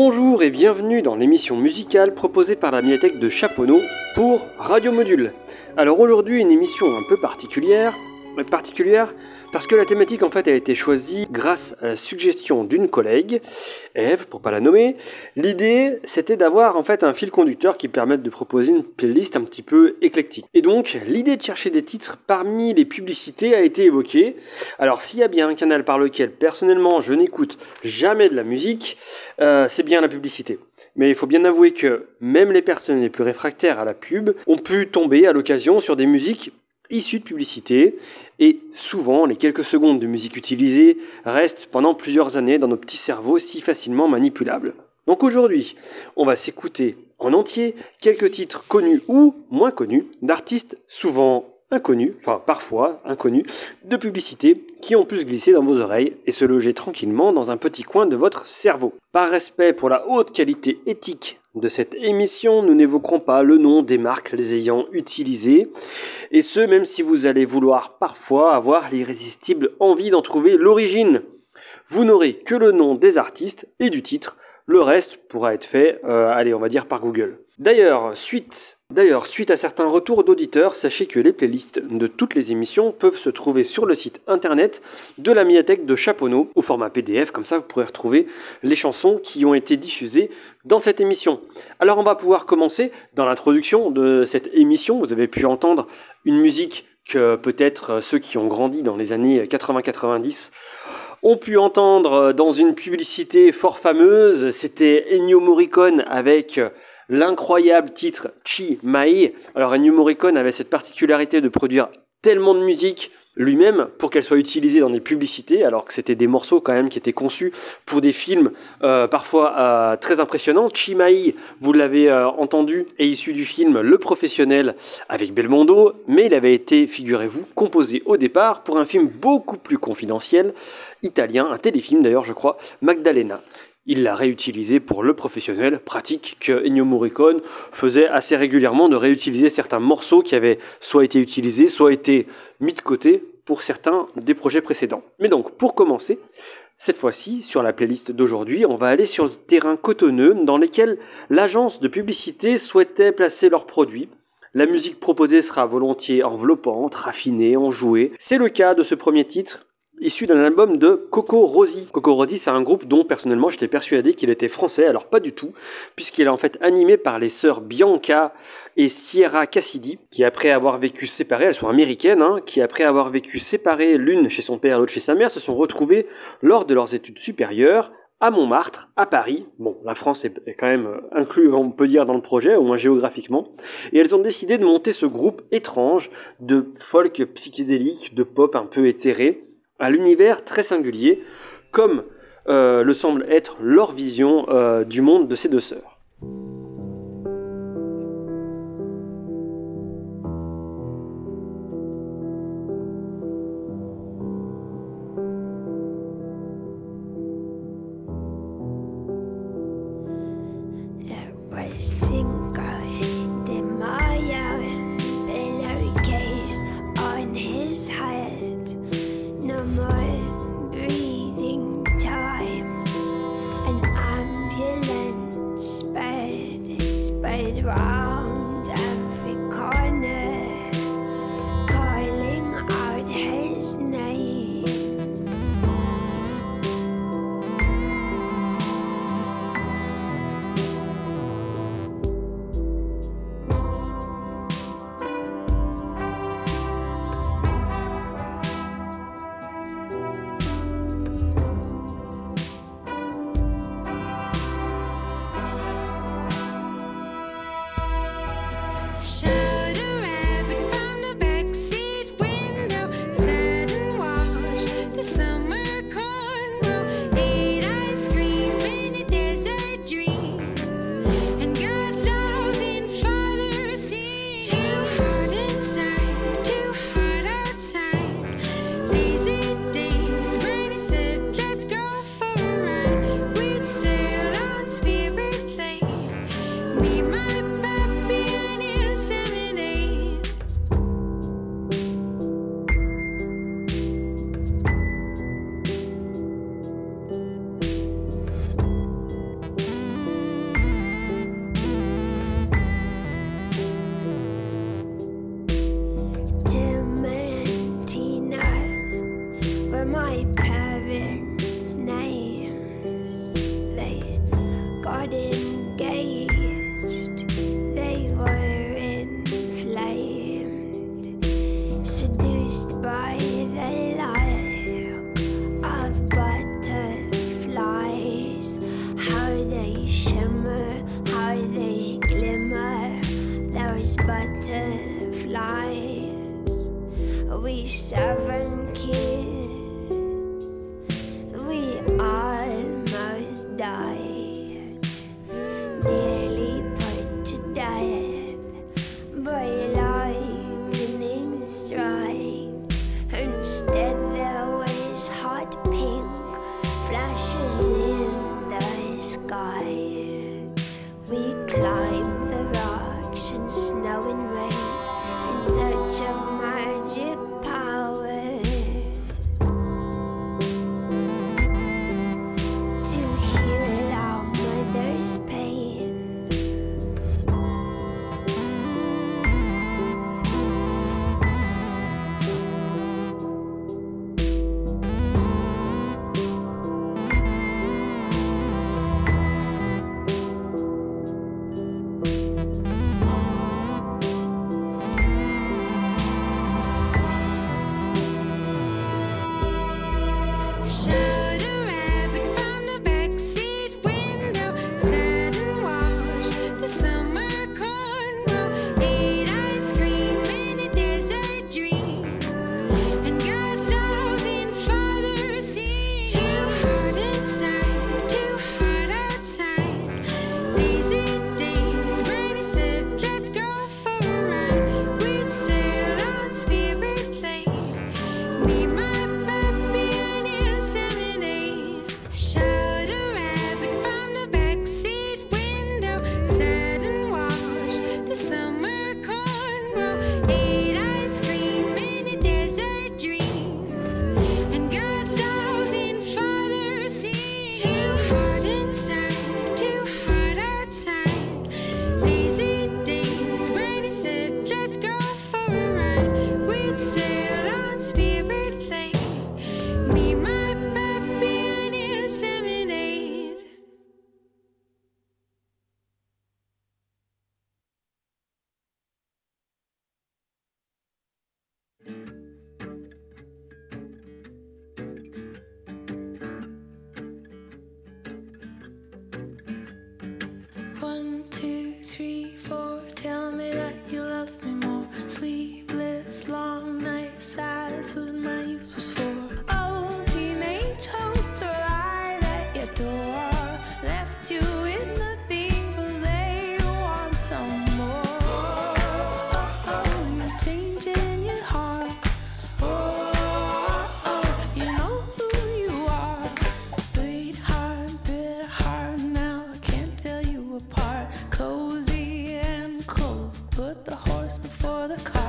Bonjour et bienvenue dans l'émission musicale proposée par la médiathèque de Chaponneau pour Radio Module. Alors aujourd'hui une émission un peu particulière, particulière parce que la thématique en fait a été choisie grâce à la suggestion d'une collègue, Eve pour pas la nommer. L'idée c'était d'avoir en fait un fil conducteur qui permette de proposer une playlist un petit peu éclectique. Et donc l'idée de chercher des titres parmi les publicités a été évoquée. Alors s'il y a bien un canal par lequel personnellement je n'écoute jamais de la musique, euh, c'est bien la publicité. Mais il faut bien avouer que même les personnes les plus réfractaires à la pub ont pu tomber à l'occasion sur des musiques issues de publicité et souvent, les quelques secondes de musique utilisées restent pendant plusieurs années dans nos petits cerveaux si facilement manipulables. Donc aujourd'hui, on va s'écouter en entier quelques titres connus ou moins connus d'artistes souvent inconnus, enfin parfois inconnus, de publicité qui ont pu se glisser dans vos oreilles et se loger tranquillement dans un petit coin de votre cerveau. Par respect pour la haute qualité éthique de cette émission, nous n'évoquerons pas le nom des marques les ayant utilisées, et ce même si vous allez vouloir parfois avoir l'irrésistible envie d'en trouver l'origine. Vous n'aurez que le nom des artistes et du titre, le reste pourra être fait, euh, allez on va dire par Google. D'ailleurs, suite D'ailleurs, suite à certains retours d'auditeurs, sachez que les playlists de toutes les émissions peuvent se trouver sur le site internet de la médiathèque de Chaponneau au format PDF, comme ça vous pourrez retrouver les chansons qui ont été diffusées dans cette émission. Alors on va pouvoir commencer dans l'introduction de cette émission. Vous avez pu entendre une musique que peut-être ceux qui ont grandi dans les années 80-90 ont pu entendre dans une publicité fort fameuse. C'était Ennio Morricone avec l'incroyable titre Chi Mai. Alors Ennio Morricone avait cette particularité de produire tellement de musique lui-même pour qu'elle soit utilisée dans des publicités, alors que c'était des morceaux quand même qui étaient conçus pour des films euh, parfois euh, très impressionnants. Chimai, vous l'avez euh, entendu, est issu du film Le Professionnel avec Belmondo, mais il avait été, figurez-vous, composé au départ pour un film beaucoup plus confidentiel, italien, un téléfilm d'ailleurs je crois, Magdalena il l'a réutilisé pour le professionnel, pratique que Ennio Morricone faisait assez régulièrement de réutiliser certains morceaux qui avaient soit été utilisés, soit été mis de côté pour certains des projets précédents. Mais donc, pour commencer, cette fois-ci, sur la playlist d'aujourd'hui, on va aller sur le terrain cotonneux dans lequel l'agence de publicité souhaitait placer leurs produits. La musique proposée sera volontiers enveloppante, raffinée, enjouée. C'est le cas de ce premier titre, issu d'un album de Coco Rossi. Coco Rossi, c'est un groupe dont personnellement j'étais persuadé qu'il était français, alors pas du tout, puisqu'il est en fait animé par les sœurs Bianca et Sierra Cassidy, qui après avoir vécu séparées, elles sont américaines, hein, qui après avoir vécu séparées l'une chez son père, l'autre chez sa mère, se sont retrouvées lors de leurs études supérieures à Montmartre, à Paris. Bon, la France est quand même inclus, on peut dire, dans le projet, au moins géographiquement. Et elles ont décidé de monter ce groupe étrange de folk psychédélique, de pop un peu éthéré, à l'univers très singulier, comme euh, le semble être leur vision euh, du monde de ces deux sœurs. the horse before the car.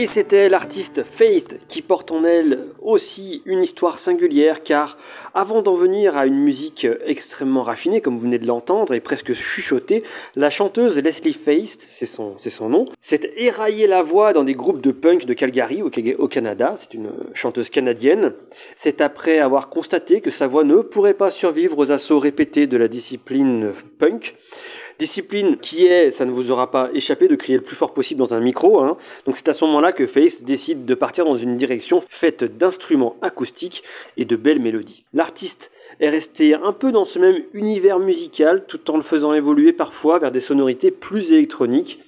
Et c'était l'artiste Feist qui porte en elle aussi une histoire singulière car avant d'en venir à une musique extrêmement raffinée comme vous venez de l'entendre et presque chuchotée, la chanteuse Leslie Feist, c'est son, nom, s'est éraillé la voix dans des groupes de punk de Calgary au, au Canada, c'est une chanteuse canadienne. C'est après avoir constaté que sa voix ne pourrait pas survivre aux assauts répétés de la discipline punk Discipline qui est, ça ne vous aura pas échappé, de crier le plus fort possible dans un micro. Hein. Donc c'est à ce moment-là que Face décide de partir dans une direction faite d'instruments acoustiques et de belles mélodies. L'artiste est resté un peu dans ce même univers musical tout en le faisant évoluer parfois vers des sonorités plus électroniques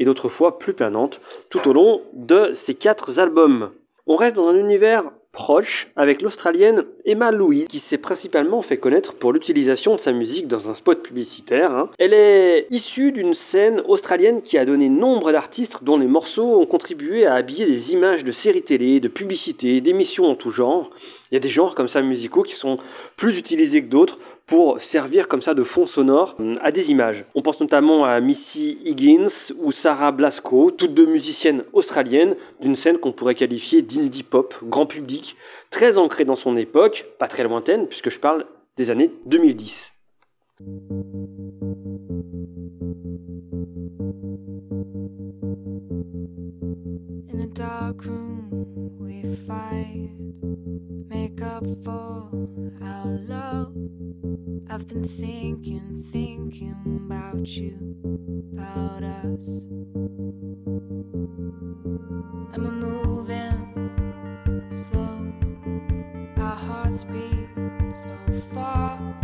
et d'autres fois plus planantes tout au long de ses quatre albums. On reste dans un univers proche avec l'Australienne Emma Louise qui s'est principalement fait connaître pour l'utilisation de sa musique dans un spot publicitaire. Hein. Elle est issue d'une scène australienne qui a donné nombre d'artistes dont les morceaux ont contribué à habiller des images de séries télé, de publicités, d'émissions en tout genre. Il y a des genres comme ça musicaux qui sont plus utilisés que d'autres pour servir comme ça de fond sonore euh, à des images. On pense notamment à Missy Higgins ou Sarah Blasco, toutes deux musiciennes australiennes d'une scène qu'on pourrait qualifier d'indie pop, grand public, très ancrée dans son époque, pas très lointaine puisque je parle des années 2010. In a dark room, we fight, make up for our love. I've been thinking, thinking about you, about us. And we're moving slow, our hearts beat so fast.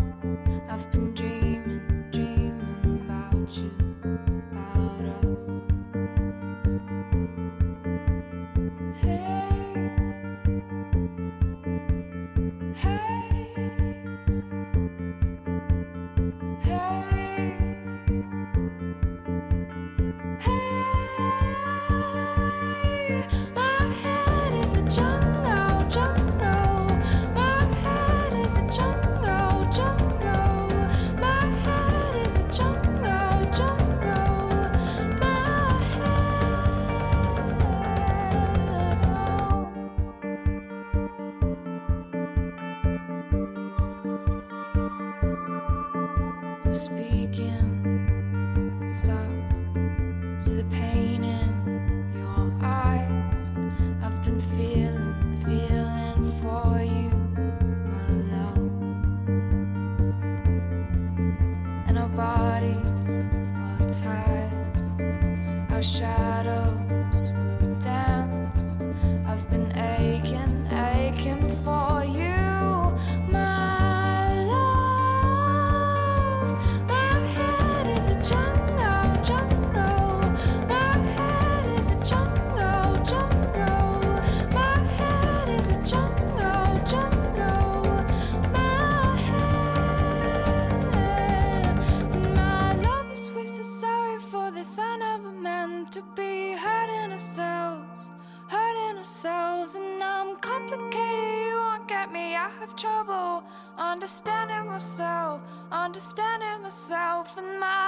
understanding myself and my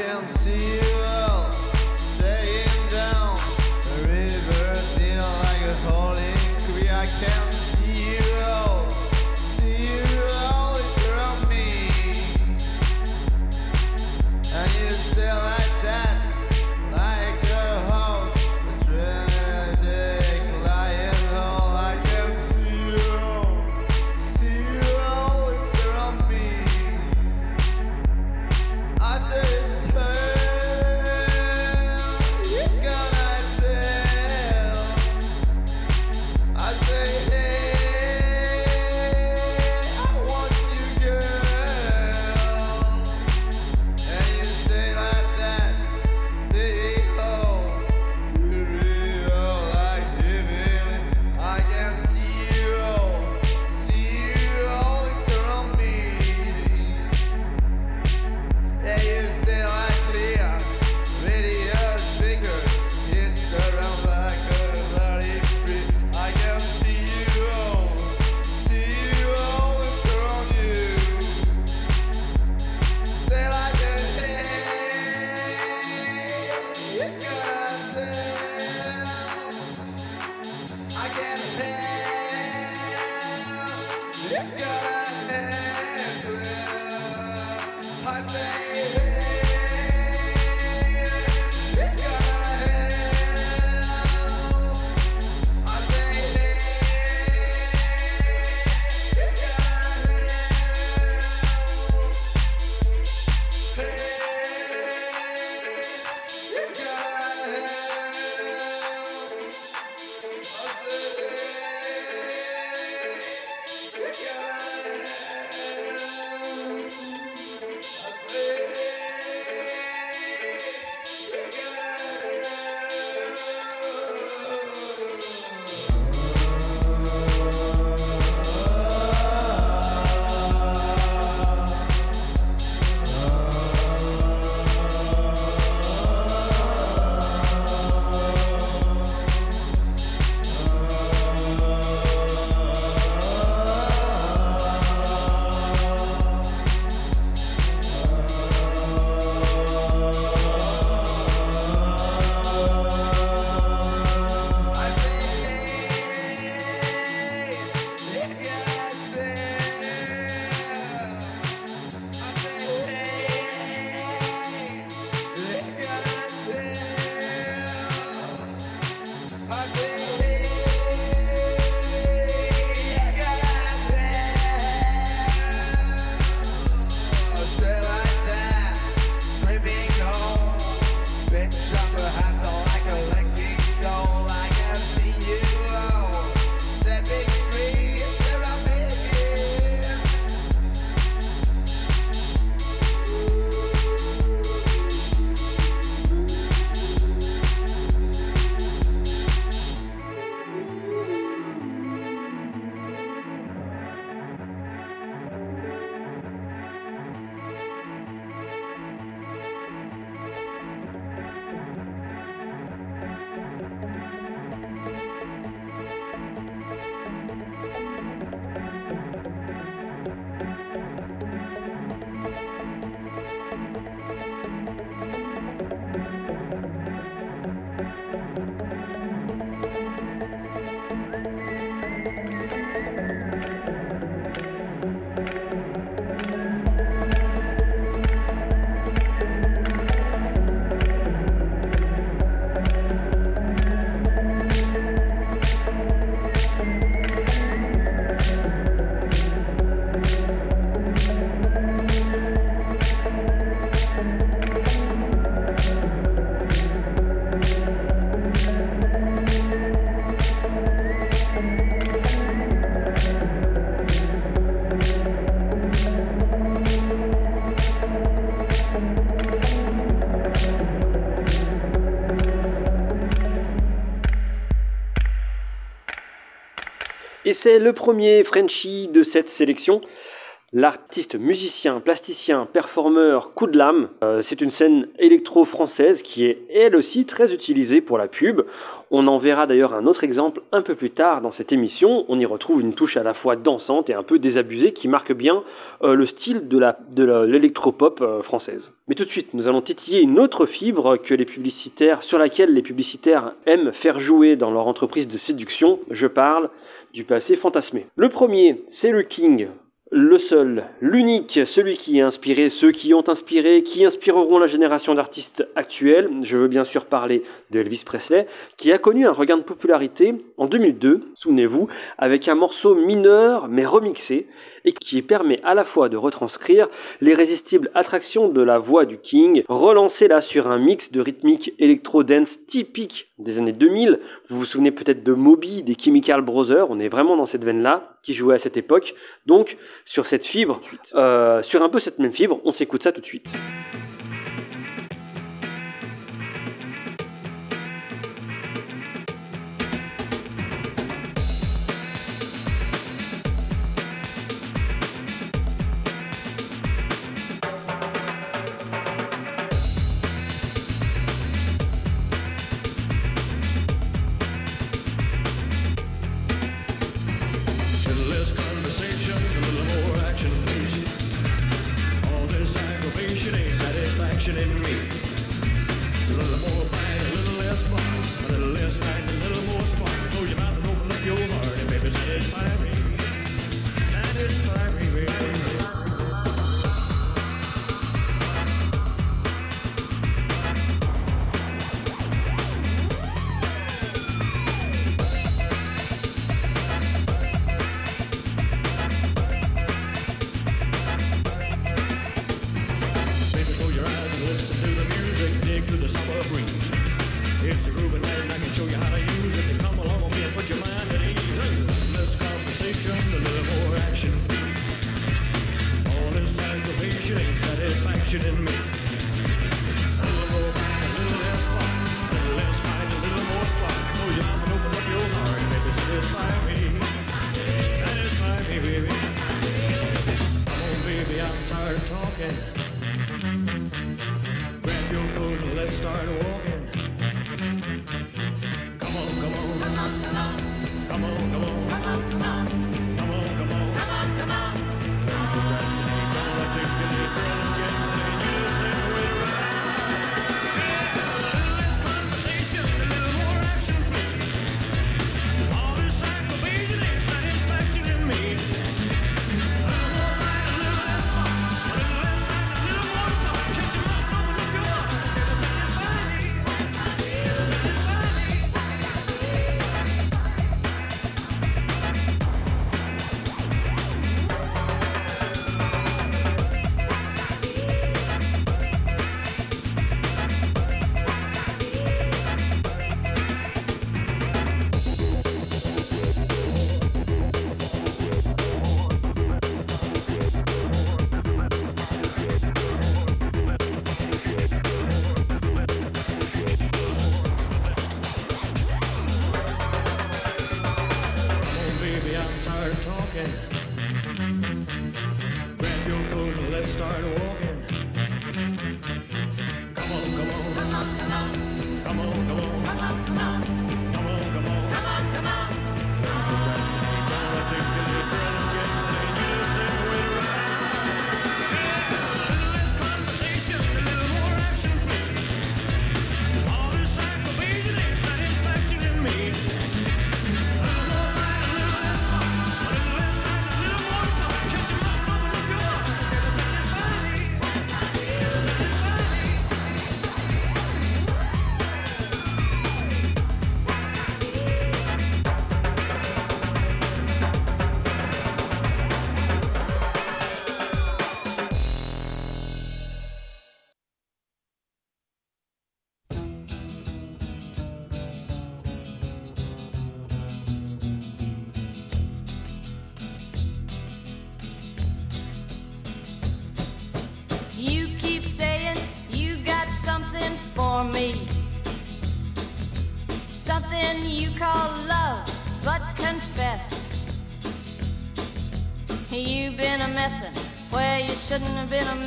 Et c'est le premier Frenchie de cette sélection. l'artiste musicien, plasticien, performeur, coup de lame. Euh, c'est une scène électro-française qui est elle aussi très utilisée pour la pub. On en verra d'ailleurs un autre exemple un peu plus tard dans cette émission. On y retrouve une touche à la fois dansante et un peu désabusée qui marque bien euh, le style de l'électropop euh, française. Mais tout de suite, nous allons titiller une autre fibre que les publicitaires, sur laquelle les publicitaires aiment faire jouer dans leur entreprise de séduction. Je parle du passé fantasmé. Le premier, c'est le King, le seul, l'unique, celui qui a inspiré ceux qui ont inspiré, qui inspireront la génération d'artistes actuels. Je veux bien sûr parler de Elvis Presley, qui a connu un regain de popularité en 2002, souvenez-vous, avec un morceau mineur mais remixé, et qui permet à la fois de retranscrire l'irrésistible attraction de la voix du King, relancée là sur un mix de rythmique électro-dance typique des années 2000. Vous vous souvenez peut-être de Moby, des Chemical Brothers, on est vraiment dans cette veine-là, qui jouait à cette époque. Donc, sur cette fibre, euh, sur un peu cette même fibre, on s'écoute ça tout de suite. start talking. Grab your coat and let's start walking.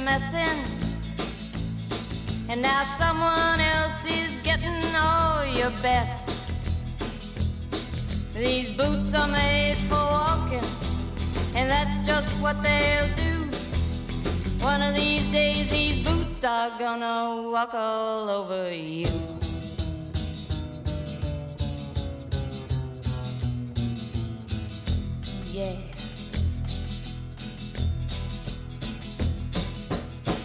Have been a messin'. And now someone else is getting all your best. These boots are made for walking, and that's just what they'll do. One of these days, these boots are gonna walk all over you.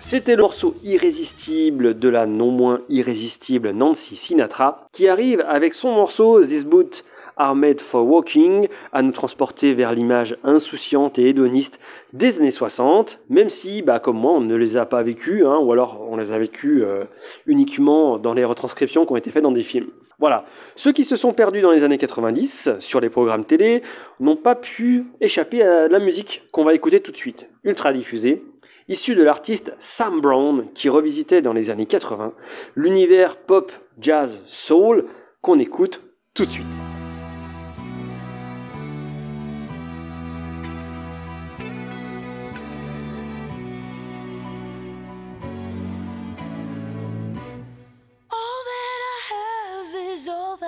C'était le morceau irrésistible de la non moins irrésistible Nancy Sinatra, qui arrive avec son morceau This Boot Are Made for Walking à nous transporter vers l'image insouciante et hédoniste des années 60, même si, bah, comme moi, on ne les a pas vécues, hein, ou alors on les a vécues euh, uniquement dans les retranscriptions qui ont été faites dans des films. Voilà. Ceux qui se sont perdus dans les années 90 sur les programmes télé n'ont pas pu échapper à la musique qu'on va écouter tout de suite, ultra diffusée, issu de l'artiste Sam Brown qui revisitait dans les années 80 l'univers pop, jazz, soul qu'on écoute tout de suite.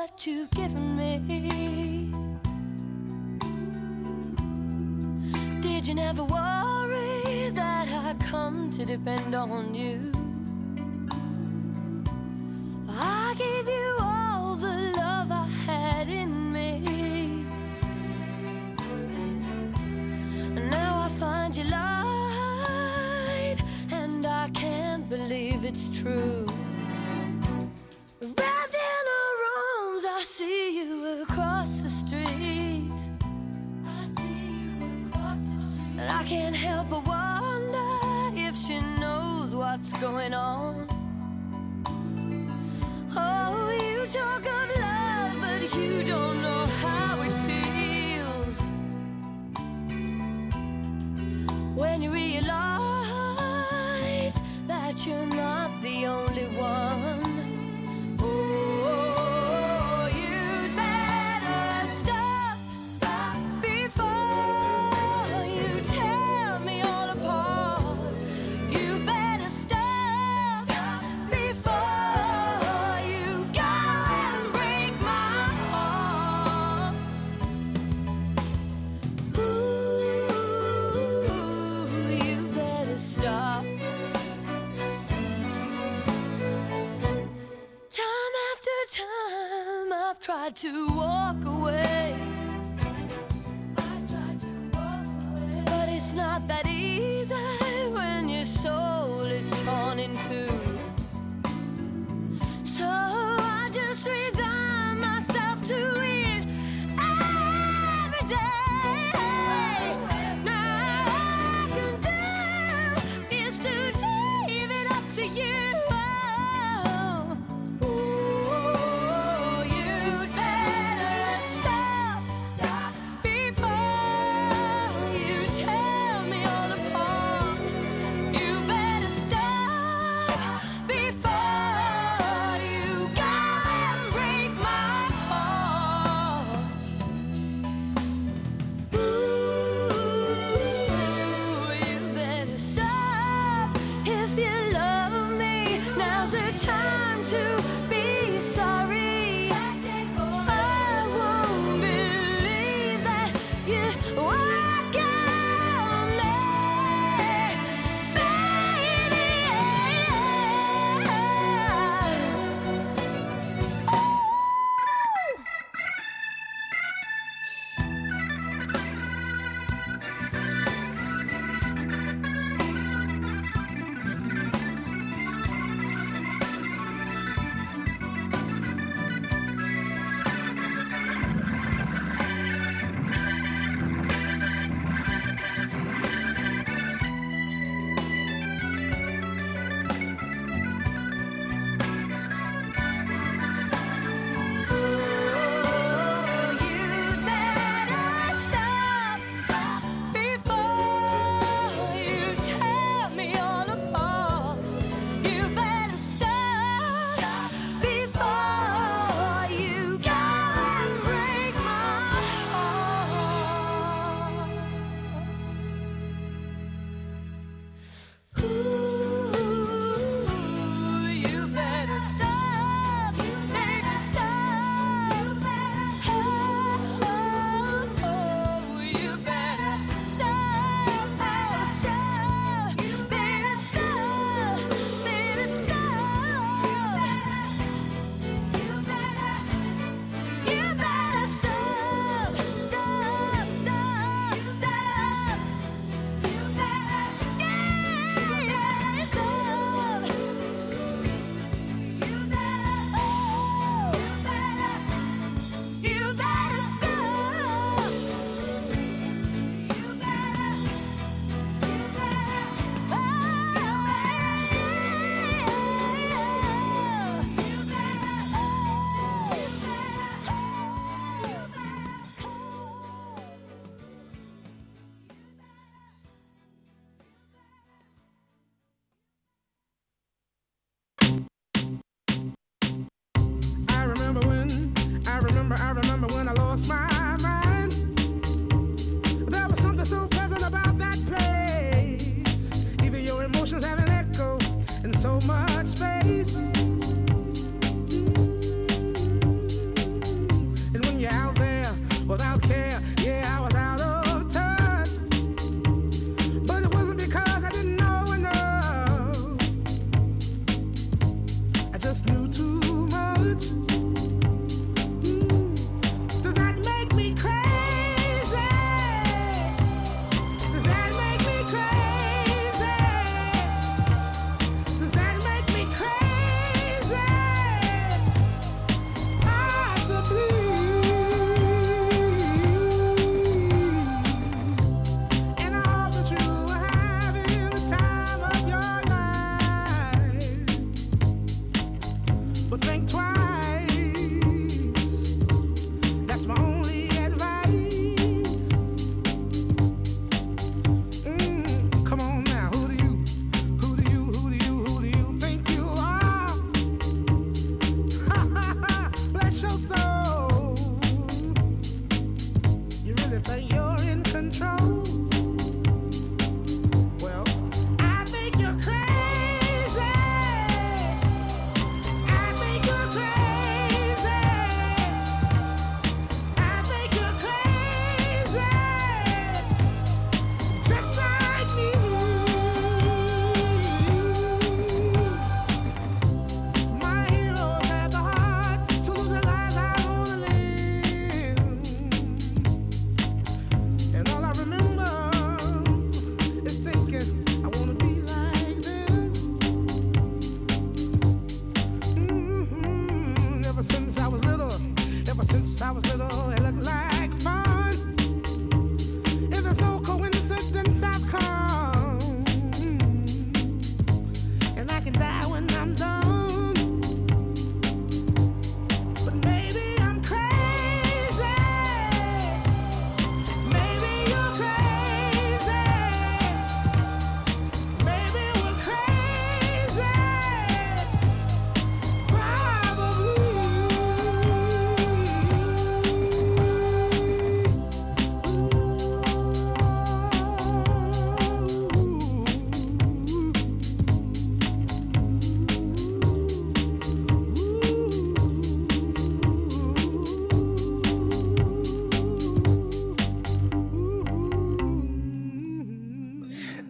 That you've given me. Did you never worry that I come to depend on you? I gave you all the love I had in me. And now I find you lied, and I can't believe it's true.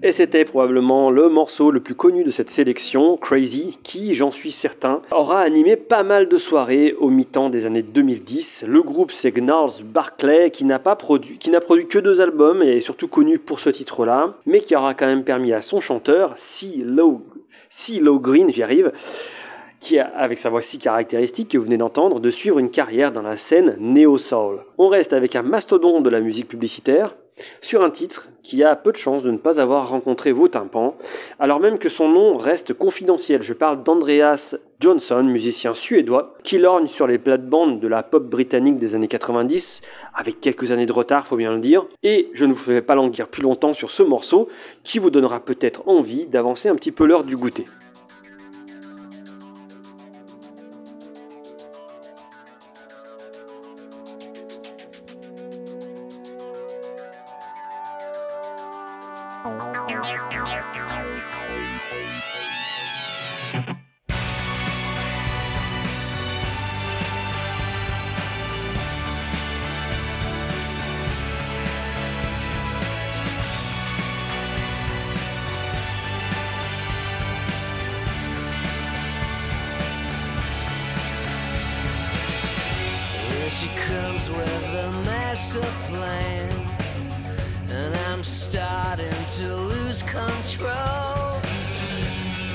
Et c'était probablement le morceau le plus connu de cette sélection, Crazy, qui, j'en suis certain, aura animé pas mal de soirées au mi-temps des années 2010. Le groupe, c'est Gnarls Barclay, qui n'a pas produit, qui n'a produit que deux albums et est surtout connu pour ce titre-là, mais qui aura quand même permis à son chanteur, C. Low Green, j'y arrive, qui a, avec sa voix si caractéristique que vous venez d'entendre, de suivre une carrière dans la scène néo-soul. On reste avec un mastodonte de la musique publicitaire, sur un titre qui a peu de chances de ne pas avoir rencontré vos tympans, alors même que son nom reste confidentiel. Je parle d'Andreas Johnson, musicien suédois, qui lorgne sur les plates-bandes de la pop britannique des années 90, avec quelques années de retard, faut bien le dire, et je ne vous fais pas languir plus longtemps sur ce morceau, qui vous donnera peut-être envie d'avancer un petit peu l'heure du goûter. To lose control.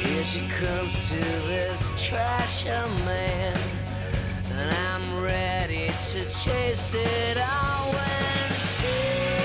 Here she comes to this trasher man, and I'm ready to chase it all when she's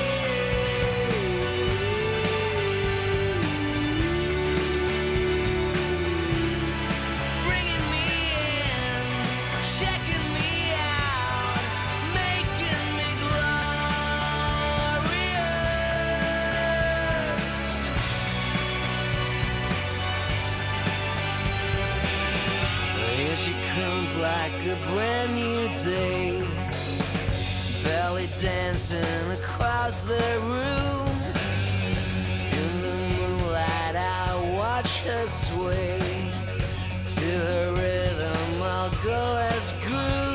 a brand new day. Belly dancing across the room. In the moonlight, I watch her sway. To her rhythm, I'll go as groom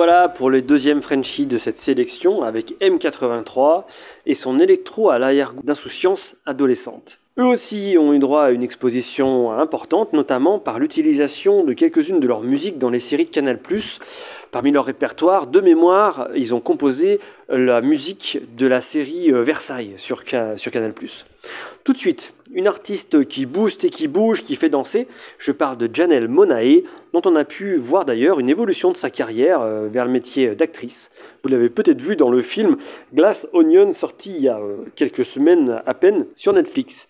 voilà pour le deuxième Frenchie de cette sélection avec M83 et son électro à l'arrière d'insouciance adolescente. Eux aussi ont eu droit à une exposition importante, notamment par l'utilisation de quelques-unes de leurs musiques dans les séries de Canal+. Parmi leur répertoire, de mémoire, ils ont composé la musique de la série euh, Versailles sur, sur Canal+. Tout de suite, une artiste qui booste et qui bouge, qui fait danser. Je parle de Janelle Monae, dont on a pu voir d'ailleurs une évolution de sa carrière euh, vers le métier d'actrice. Vous l'avez peut-être vu dans le film Glass Onion, sorti il y a euh, quelques semaines à peine sur Netflix.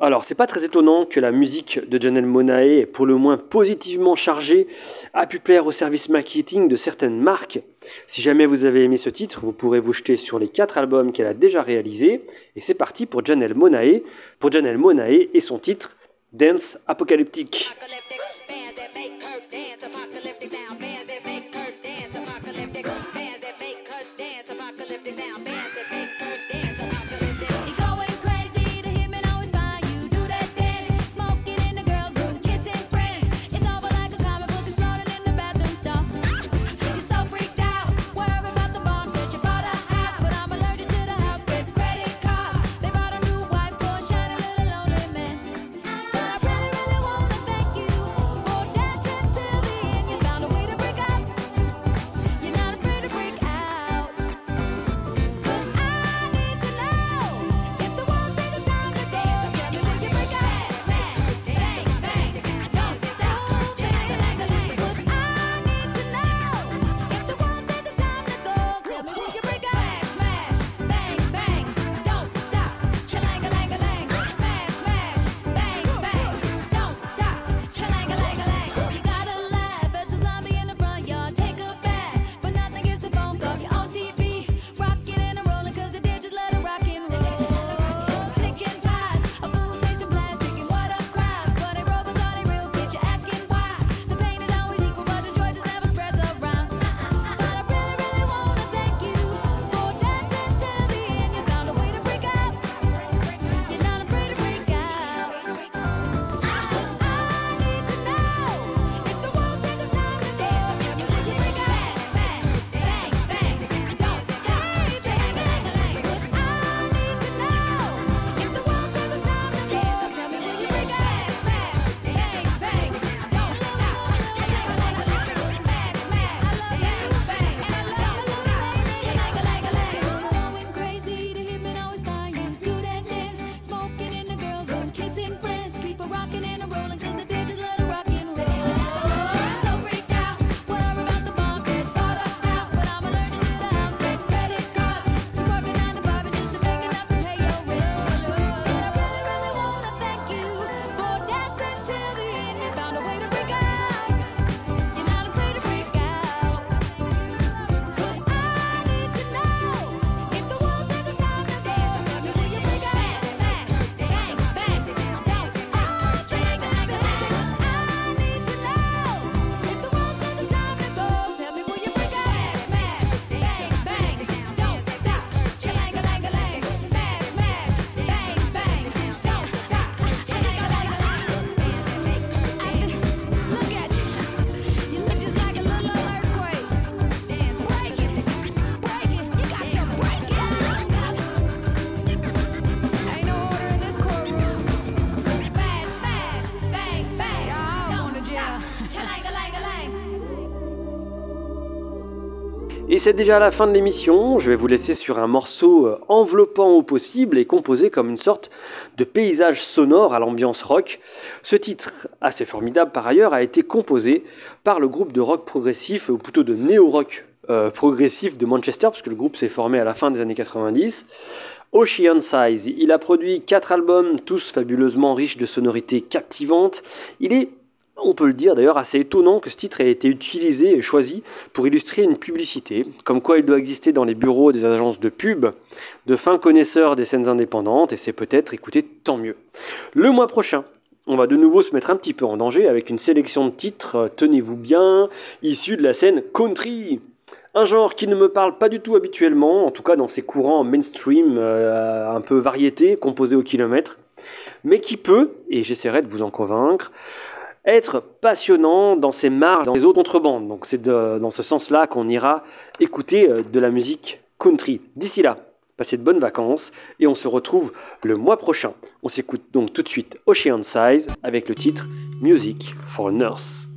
Alors, c'est pas très étonnant que la musique de Janelle Monae, pour le moins positivement chargée, a pu plaire au service marketing de certaines marques. Si jamais vous avez aimé ce titre, vous pourrez vous jeter sur les quatre albums qu'elle a déjà réalisés. Et c'est parti pour Janelle Monae, pour Janelle Monae et son titre Dance Apocalyptique. C'est déjà la fin de l'émission, je vais vous laisser sur un morceau euh, enveloppant au possible et composé comme une sorte de paysage sonore à l'ambiance rock. Ce titre, assez formidable par ailleurs, a été composé par le groupe de rock progressif, ou plutôt de néo-rock euh, progressif de Manchester, parce que le groupe s'est formé à la fin des années 90. Ocean Size, il a produit 4 albums, tous fabuleusement riches de sonorités captivantes. Il est on peut le dire d'ailleurs assez étonnant que ce titre ait été utilisé et choisi pour illustrer une publicité, comme quoi il doit exister dans les bureaux des agences de pub, de fins connaisseurs des scènes indépendantes, et c'est peut-être, écoutez, tant mieux. Le mois prochain, on va de nouveau se mettre un petit peu en danger avec une sélection de titres, euh, tenez-vous bien, issus de la scène country. Un genre qui ne me parle pas du tout habituellement, en tout cas dans ses courants mainstream, euh, un peu variété, composé au kilomètre, mais qui peut, et j'essaierai de vous en convaincre, être passionnant dans ses marges, dans les autres contrebandes. Donc c'est dans ce sens-là qu'on ira écouter euh, de la musique country. D'ici là, passez de bonnes vacances et on se retrouve le mois prochain. On s'écoute donc tout de suite Ocean Size avec le titre Music for Nurse.